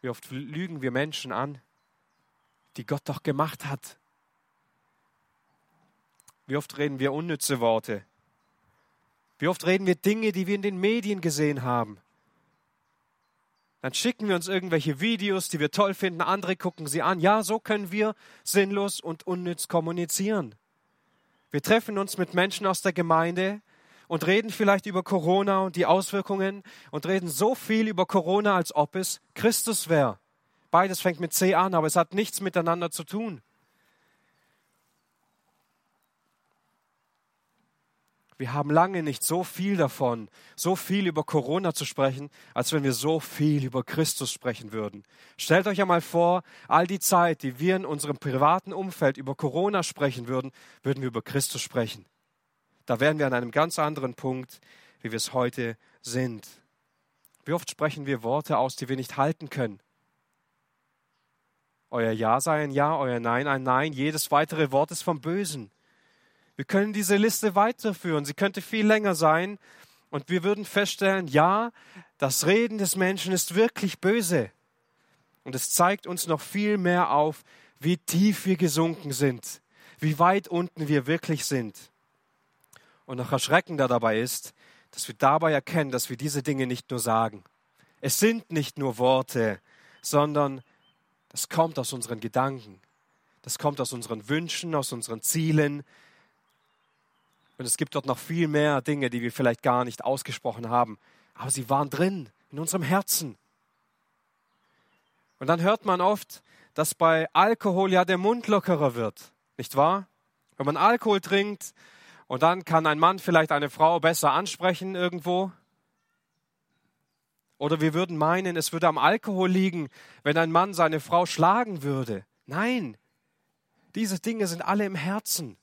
Wie oft lügen wir Menschen an, die Gott doch gemacht hat? Wie oft reden wir unnütze Worte? Wie oft reden wir Dinge, die wir in den Medien gesehen haben? Dann schicken wir uns irgendwelche Videos, die wir toll finden, andere gucken sie an. Ja, so können wir sinnlos und unnütz kommunizieren. Wir treffen uns mit Menschen aus der Gemeinde und reden vielleicht über Corona und die Auswirkungen und reden so viel über Corona, als ob es Christus wäre. Beides fängt mit C an, aber es hat nichts miteinander zu tun. Wir haben lange nicht so viel davon, so viel über Corona zu sprechen, als wenn wir so viel über Christus sprechen würden. Stellt euch einmal vor, all die Zeit, die wir in unserem privaten Umfeld über Corona sprechen würden, würden wir über Christus sprechen. Da wären wir an einem ganz anderen Punkt, wie wir es heute sind. Wie oft sprechen wir Worte aus, die wir nicht halten können? Euer Ja sei ein Ja, euer Nein ein Nein. Jedes weitere Wort ist vom Bösen. Wir können diese Liste weiterführen. Sie könnte viel länger sein. Und wir würden feststellen, ja, das Reden des Menschen ist wirklich böse. Und es zeigt uns noch viel mehr auf, wie tief wir gesunken sind, wie weit unten wir wirklich sind. Und noch erschreckender dabei ist, dass wir dabei erkennen, dass wir diese Dinge nicht nur sagen. Es sind nicht nur Worte, sondern das kommt aus unseren Gedanken. Das kommt aus unseren Wünschen, aus unseren Zielen, und es gibt dort noch viel mehr Dinge, die wir vielleicht gar nicht ausgesprochen haben. Aber sie waren drin, in unserem Herzen. Und dann hört man oft, dass bei Alkohol ja der Mund lockerer wird. Nicht wahr? Wenn man Alkohol trinkt und dann kann ein Mann vielleicht eine Frau besser ansprechen irgendwo. Oder wir würden meinen, es würde am Alkohol liegen, wenn ein Mann seine Frau schlagen würde. Nein, diese Dinge sind alle im Herzen.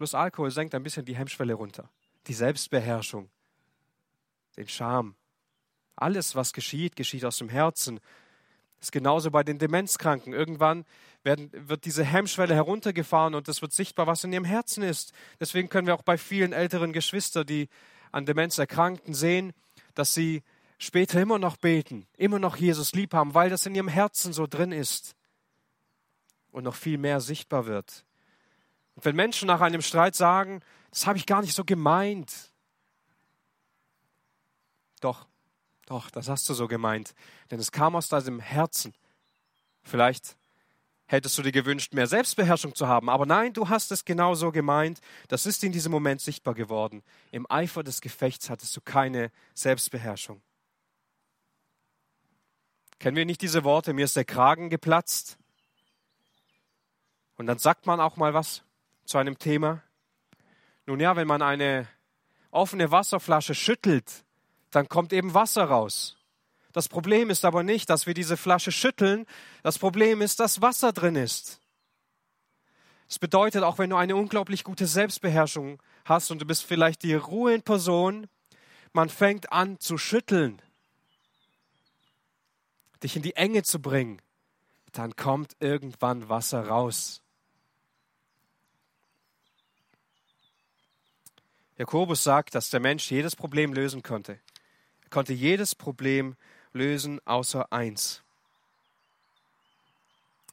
Plus Alkohol senkt ein bisschen die Hemmschwelle runter. Die Selbstbeherrschung, den Scham. Alles, was geschieht, geschieht aus dem Herzen. Das ist genauso bei den Demenzkranken. Irgendwann werden, wird diese Hemmschwelle heruntergefahren und es wird sichtbar, was in ihrem Herzen ist. Deswegen können wir auch bei vielen älteren Geschwistern, die an Demenz erkrankten, sehen, dass sie später immer noch beten, immer noch Jesus lieb haben, weil das in ihrem Herzen so drin ist und noch viel mehr sichtbar wird. Wenn Menschen nach einem Streit sagen, das habe ich gar nicht so gemeint. Doch, doch, das hast du so gemeint. Denn es kam aus deinem Herzen. Vielleicht hättest du dir gewünscht, mehr Selbstbeherrschung zu haben. Aber nein, du hast es genau so gemeint. Das ist in diesem Moment sichtbar geworden. Im Eifer des Gefechts hattest du keine Selbstbeherrschung. Kennen wir nicht diese Worte? Mir ist der Kragen geplatzt. Und dann sagt man auch mal was zu einem Thema? Nun ja, wenn man eine offene Wasserflasche schüttelt, dann kommt eben Wasser raus. Das Problem ist aber nicht, dass wir diese Flasche schütteln. Das Problem ist, dass Wasser drin ist. Das bedeutet, auch wenn du eine unglaublich gute Selbstbeherrschung hast und du bist vielleicht die Ruhe in Person, man fängt an zu schütteln, dich in die Enge zu bringen, dann kommt irgendwann Wasser raus. Jakobus sagt, dass der Mensch jedes Problem lösen konnte. Er konnte jedes Problem lösen, außer eins.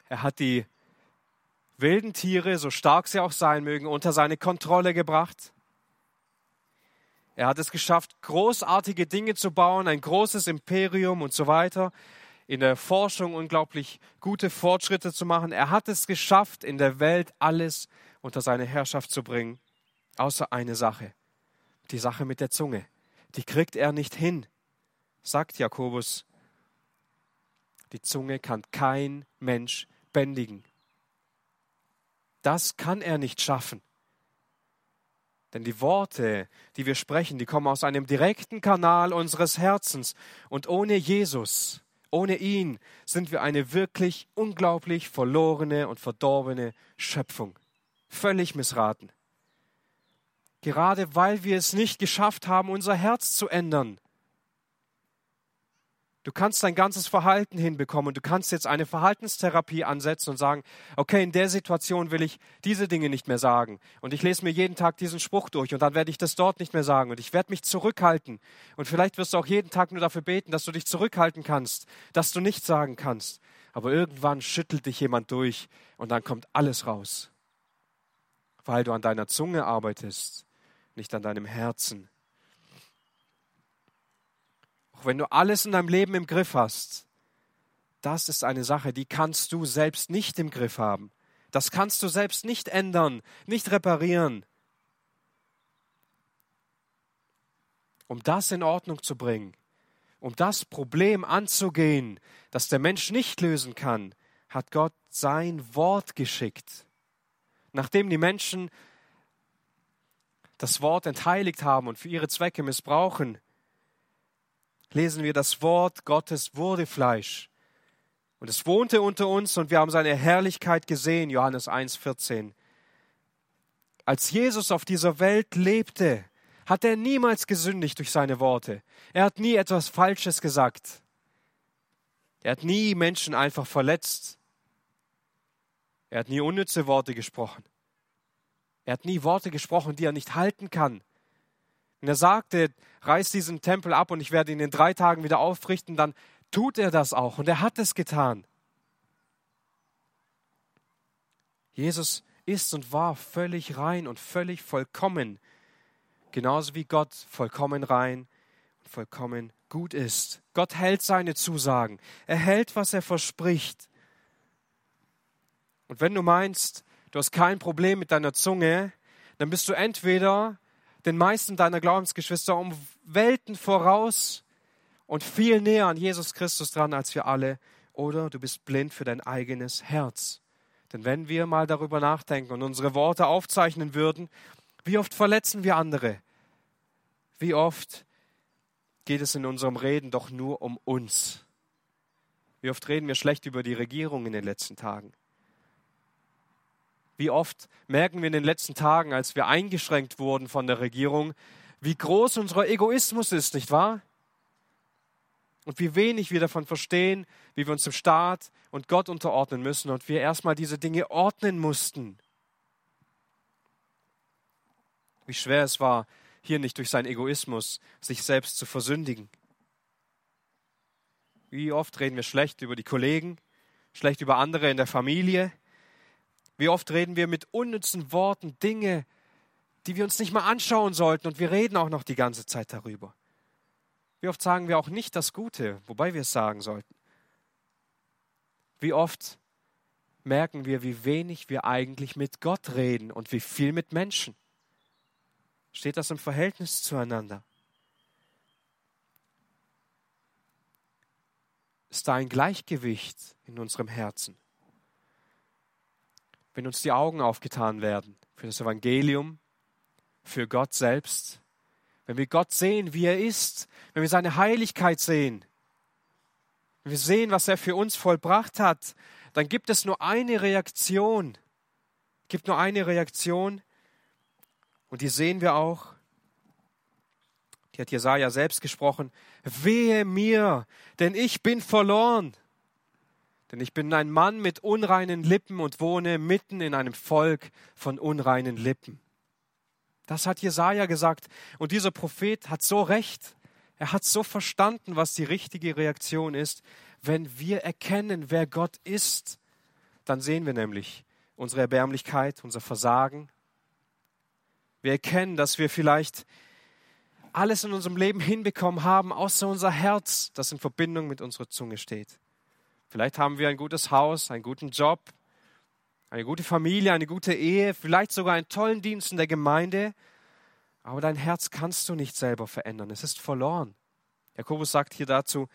Er hat die wilden Tiere, so stark sie auch sein mögen, unter seine Kontrolle gebracht. Er hat es geschafft, großartige Dinge zu bauen, ein großes Imperium und so weiter, in der Forschung unglaublich gute Fortschritte zu machen. Er hat es geschafft, in der Welt alles unter seine Herrschaft zu bringen, außer eine Sache die Sache mit der Zunge. Die kriegt er nicht hin, sagt Jakobus. Die Zunge kann kein Mensch bändigen. Das kann er nicht schaffen. Denn die Worte, die wir sprechen, die kommen aus einem direkten Kanal unseres Herzens. Und ohne Jesus, ohne ihn, sind wir eine wirklich unglaublich verlorene und verdorbene Schöpfung. Völlig missraten gerade weil wir es nicht geschafft haben, unser Herz zu ändern. Du kannst dein ganzes Verhalten hinbekommen und du kannst jetzt eine Verhaltenstherapie ansetzen und sagen, okay, in der Situation will ich diese Dinge nicht mehr sagen. Und ich lese mir jeden Tag diesen Spruch durch und dann werde ich das dort nicht mehr sagen und ich werde mich zurückhalten. Und vielleicht wirst du auch jeden Tag nur dafür beten, dass du dich zurückhalten kannst, dass du nichts sagen kannst. Aber irgendwann schüttelt dich jemand durch und dann kommt alles raus weil du an deiner Zunge arbeitest, nicht an deinem Herzen. Auch wenn du alles in deinem Leben im Griff hast, das ist eine Sache, die kannst du selbst nicht im Griff haben. Das kannst du selbst nicht ändern, nicht reparieren. Um das in Ordnung zu bringen, um das Problem anzugehen, das der Mensch nicht lösen kann, hat Gott sein Wort geschickt. Nachdem die Menschen das Wort entheiligt haben und für ihre Zwecke missbrauchen, lesen wir, das Wort Gottes wurde Fleisch. Und es wohnte unter uns und wir haben seine Herrlichkeit gesehen, Johannes 1,14. Als Jesus auf dieser Welt lebte, hat er niemals gesündigt durch seine Worte. Er hat nie etwas Falsches gesagt. Er hat nie Menschen einfach verletzt. Er hat nie unnütze Worte gesprochen. Er hat nie Worte gesprochen, die er nicht halten kann. Und er sagte, reiß diesen Tempel ab und ich werde ihn in drei Tagen wieder aufrichten, dann tut er das auch. Und er hat es getan. Jesus ist und war völlig rein und völlig vollkommen, genauso wie Gott vollkommen rein und vollkommen gut ist. Gott hält seine Zusagen. Er hält, was er verspricht. Und wenn du meinst, du hast kein Problem mit deiner Zunge, dann bist du entweder den meisten deiner Glaubensgeschwister um Welten voraus und viel näher an Jesus Christus dran als wir alle, oder du bist blind für dein eigenes Herz. Denn wenn wir mal darüber nachdenken und unsere Worte aufzeichnen würden, wie oft verletzen wir andere? Wie oft geht es in unserem Reden doch nur um uns? Wie oft reden wir schlecht über die Regierung in den letzten Tagen? Wie oft merken wir in den letzten Tagen, als wir eingeschränkt wurden von der Regierung, wie groß unser Egoismus ist, nicht wahr? Und wie wenig wir davon verstehen, wie wir uns dem Staat und Gott unterordnen müssen und wir erstmal diese Dinge ordnen mussten. Wie schwer es war, hier nicht durch seinen Egoismus sich selbst zu versündigen. Wie oft reden wir schlecht über die Kollegen, schlecht über andere in der Familie, wie oft reden wir mit unnützen Worten Dinge, die wir uns nicht mal anschauen sollten und wir reden auch noch die ganze Zeit darüber. Wie oft sagen wir auch nicht das Gute, wobei wir es sagen sollten. Wie oft merken wir, wie wenig wir eigentlich mit Gott reden und wie viel mit Menschen. Steht das im Verhältnis zueinander? Ist da ein Gleichgewicht in unserem Herzen? Wenn uns die Augen aufgetan werden für das Evangelium, für Gott selbst, wenn wir Gott sehen, wie er ist, wenn wir seine Heiligkeit sehen, wenn wir sehen, was er für uns vollbracht hat, dann gibt es nur eine Reaktion, gibt nur eine Reaktion und die sehen wir auch. Die hat Jesaja selbst gesprochen. Wehe mir, denn ich bin verloren. Denn ich bin ein Mann mit unreinen Lippen und wohne mitten in einem Volk von unreinen Lippen. Das hat Jesaja gesagt. Und dieser Prophet hat so recht. Er hat so verstanden, was die richtige Reaktion ist. Wenn wir erkennen, wer Gott ist, dann sehen wir nämlich unsere Erbärmlichkeit, unser Versagen. Wir erkennen, dass wir vielleicht alles in unserem Leben hinbekommen haben, außer unser Herz, das in Verbindung mit unserer Zunge steht. Vielleicht haben wir ein gutes Haus, einen guten Job, eine gute Familie, eine gute Ehe, vielleicht sogar einen tollen Dienst in der Gemeinde. Aber dein Herz kannst du nicht selber verändern. Es ist verloren. Jakobus sagt hier dazu,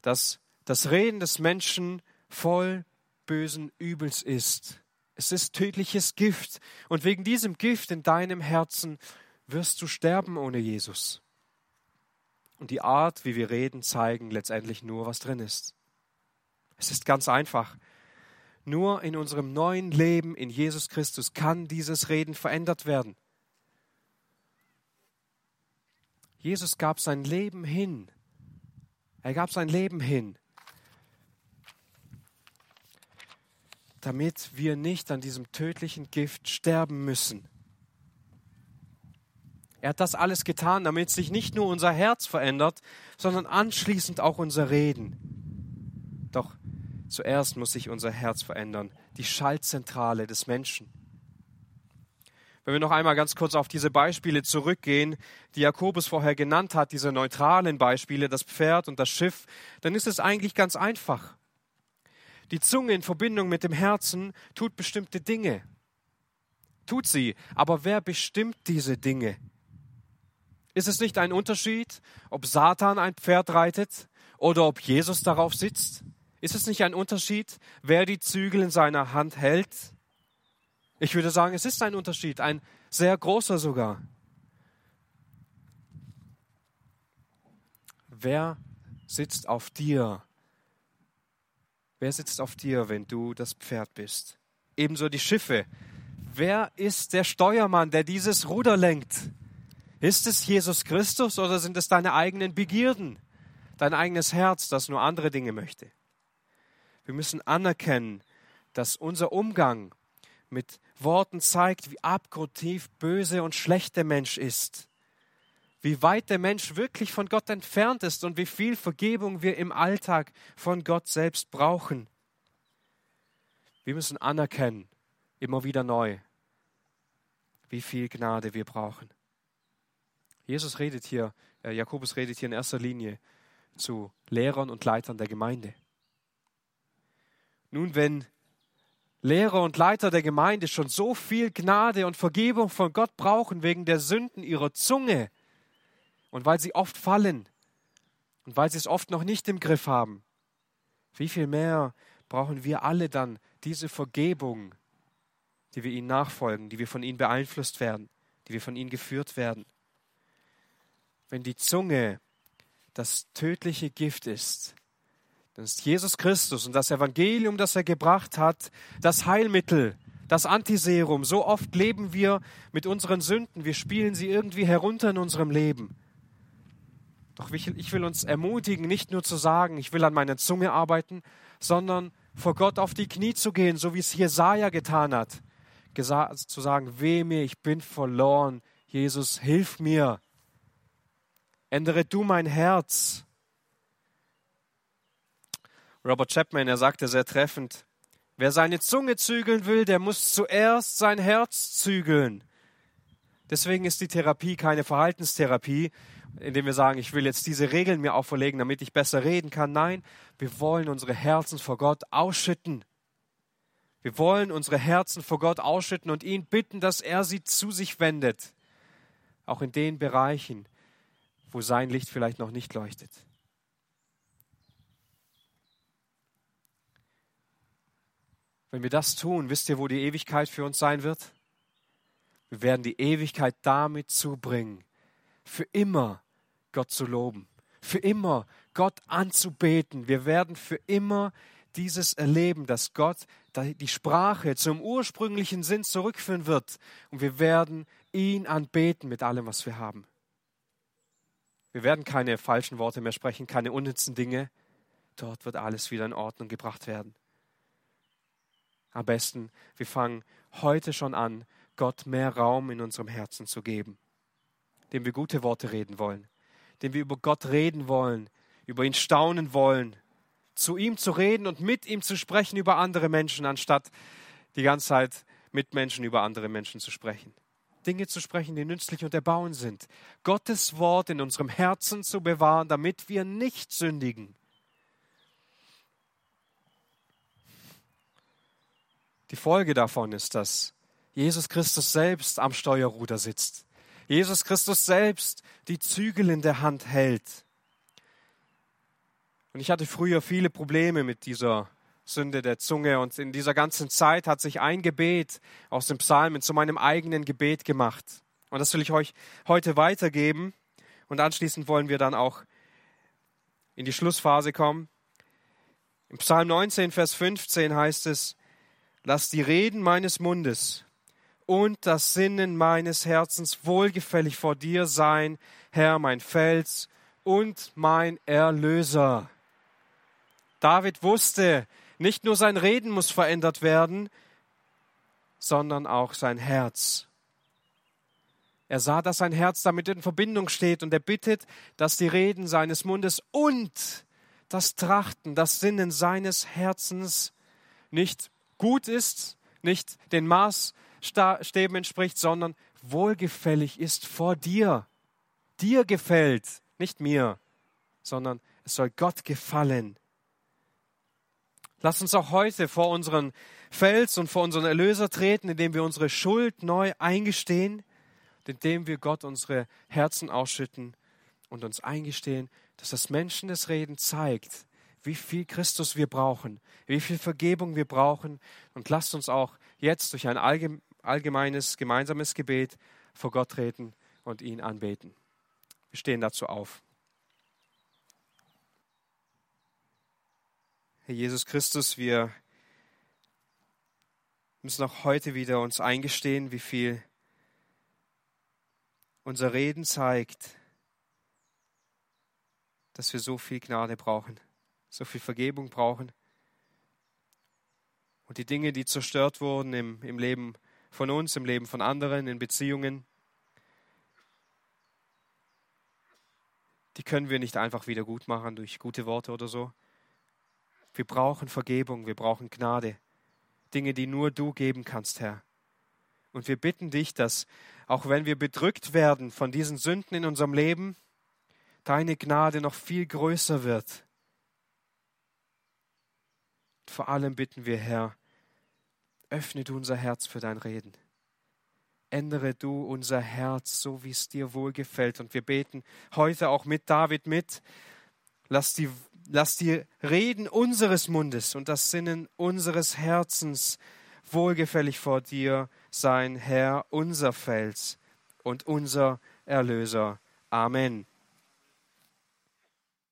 dass das Reden des Menschen voll bösen Übels ist. Es ist tödliches Gift. Und wegen diesem Gift in deinem Herzen wirst du sterben ohne Jesus. Und die Art, wie wir reden, zeigen letztendlich nur, was drin ist. Es ist ganz einfach. Nur in unserem neuen Leben in Jesus Christus kann dieses Reden verändert werden. Jesus gab sein Leben hin. Er gab sein Leben hin, damit wir nicht an diesem tödlichen Gift sterben müssen. Er hat das alles getan, damit sich nicht nur unser Herz verändert, sondern anschließend auch unser Reden. Doch Zuerst muss sich unser Herz verändern, die Schaltzentrale des Menschen. Wenn wir noch einmal ganz kurz auf diese Beispiele zurückgehen, die Jakobus vorher genannt hat, diese neutralen Beispiele, das Pferd und das Schiff, dann ist es eigentlich ganz einfach. Die Zunge in Verbindung mit dem Herzen tut bestimmte Dinge. Tut sie, aber wer bestimmt diese Dinge? Ist es nicht ein Unterschied, ob Satan ein Pferd reitet oder ob Jesus darauf sitzt? Ist es nicht ein Unterschied, wer die Zügel in seiner Hand hält? Ich würde sagen, es ist ein Unterschied, ein sehr großer sogar. Wer sitzt auf dir? Wer sitzt auf dir, wenn du das Pferd bist? Ebenso die Schiffe. Wer ist der Steuermann, der dieses Ruder lenkt? Ist es Jesus Christus oder sind es deine eigenen Begierden, dein eigenes Herz, das nur andere Dinge möchte? Wir müssen anerkennen, dass unser Umgang mit Worten zeigt, wie abgrundtief böse und schlecht der Mensch ist, wie weit der Mensch wirklich von Gott entfernt ist und wie viel Vergebung wir im Alltag von Gott selbst brauchen. Wir müssen anerkennen, immer wieder neu, wie viel Gnade wir brauchen. Jesus redet hier, äh, Jakobus redet hier in erster Linie zu Lehrern und Leitern der Gemeinde. Nun, wenn Lehrer und Leiter der Gemeinde schon so viel Gnade und Vergebung von Gott brauchen wegen der Sünden ihrer Zunge und weil sie oft fallen und weil sie es oft noch nicht im Griff haben, wie viel mehr brauchen wir alle dann diese Vergebung, die wir ihnen nachfolgen, die wir von ihnen beeinflusst werden, die wir von ihnen geführt werden. Wenn die Zunge das tödliche Gift ist, dann ist Jesus Christus und das Evangelium, das er gebracht hat, das Heilmittel, das Antiserum. So oft leben wir mit unseren Sünden, wir spielen sie irgendwie herunter in unserem Leben. Doch ich will uns ermutigen, nicht nur zu sagen, ich will an meiner Zunge arbeiten, sondern vor Gott auf die Knie zu gehen, so wie es Jesaja getan hat. zu sagen, weh mir, ich bin verloren. Jesus, hilf mir. Ändere du mein Herz. Robert Chapman, er sagte sehr treffend, wer seine Zunge zügeln will, der muss zuerst sein Herz zügeln. Deswegen ist die Therapie keine Verhaltenstherapie, indem wir sagen, ich will jetzt diese Regeln mir auferlegen, damit ich besser reden kann. Nein, wir wollen unsere Herzen vor Gott ausschütten. Wir wollen unsere Herzen vor Gott ausschütten und ihn bitten, dass er sie zu sich wendet. Auch in den Bereichen, wo sein Licht vielleicht noch nicht leuchtet. Wenn wir das tun, wisst ihr, wo die Ewigkeit für uns sein wird? Wir werden die Ewigkeit damit zubringen, für immer Gott zu loben, für immer Gott anzubeten. Wir werden für immer dieses erleben, dass Gott die Sprache zum ursprünglichen Sinn zurückführen wird und wir werden ihn anbeten mit allem, was wir haben. Wir werden keine falschen Worte mehr sprechen, keine unnützen Dinge. Dort wird alles wieder in Ordnung gebracht werden. Am besten, wir fangen heute schon an, Gott mehr Raum in unserem Herzen zu geben, dem wir gute Worte reden wollen, dem wir über Gott reden wollen, über ihn staunen wollen, zu ihm zu reden und mit ihm zu sprechen über andere Menschen, anstatt die ganze Zeit mit Menschen über andere Menschen zu sprechen. Dinge zu sprechen, die nützlich und erbauend sind. Gottes Wort in unserem Herzen zu bewahren, damit wir nicht sündigen. Die Folge davon ist, dass Jesus Christus selbst am Steuerruder sitzt. Jesus Christus selbst die Zügel in der Hand hält. Und ich hatte früher viele Probleme mit dieser Sünde der Zunge und in dieser ganzen Zeit hat sich ein Gebet aus dem Psalmen zu meinem eigenen Gebet gemacht. Und das will ich euch heute weitergeben und anschließend wollen wir dann auch in die Schlussphase kommen. Im Psalm 19, Vers 15 heißt es, Lass die Reden meines Mundes und das Sinnen meines Herzens wohlgefällig vor dir sein, Herr, mein Fels und mein Erlöser. David wusste, nicht nur sein Reden muss verändert werden, sondern auch sein Herz. Er sah, dass sein Herz damit in Verbindung steht und er bittet, dass die Reden seines Mundes und das Trachten, das Sinnen seines Herzens nicht gut ist, nicht den Maßstäben entspricht, sondern wohlgefällig ist vor dir. Dir gefällt, nicht mir, sondern es soll Gott gefallen. Lass uns auch heute vor unseren Fels und vor unseren Erlöser treten, indem wir unsere Schuld neu eingestehen, indem wir Gott unsere Herzen ausschütten und uns eingestehen, dass das Menschen des Reden zeigt, wie viel Christus wir brauchen, wie viel Vergebung wir brauchen. Und lasst uns auch jetzt durch ein allgemeines, gemeinsames Gebet vor Gott treten und ihn anbeten. Wir stehen dazu auf. Herr Jesus Christus, wir müssen auch heute wieder uns eingestehen, wie viel unser Reden zeigt, dass wir so viel Gnade brauchen, so viel Vergebung brauchen. Und die Dinge, die zerstört wurden im, im Leben von uns, im Leben von anderen, in Beziehungen, die können wir nicht einfach wieder gut machen durch gute Worte oder so. Wir brauchen Vergebung, wir brauchen Gnade. Dinge, die nur du geben kannst, Herr. Und wir bitten dich, dass auch wenn wir bedrückt werden von diesen Sünden in unserem Leben, deine Gnade noch viel größer wird. Vor allem bitten wir, Herr, öffne du unser Herz für dein Reden. Ändere du unser Herz, so wie es dir wohlgefällt. Und wir beten heute auch mit David mit. Lass die, lass die Reden unseres Mundes und das Sinnen unseres Herzens wohlgefällig vor dir sein, Herr, unser Fels und unser Erlöser. Amen.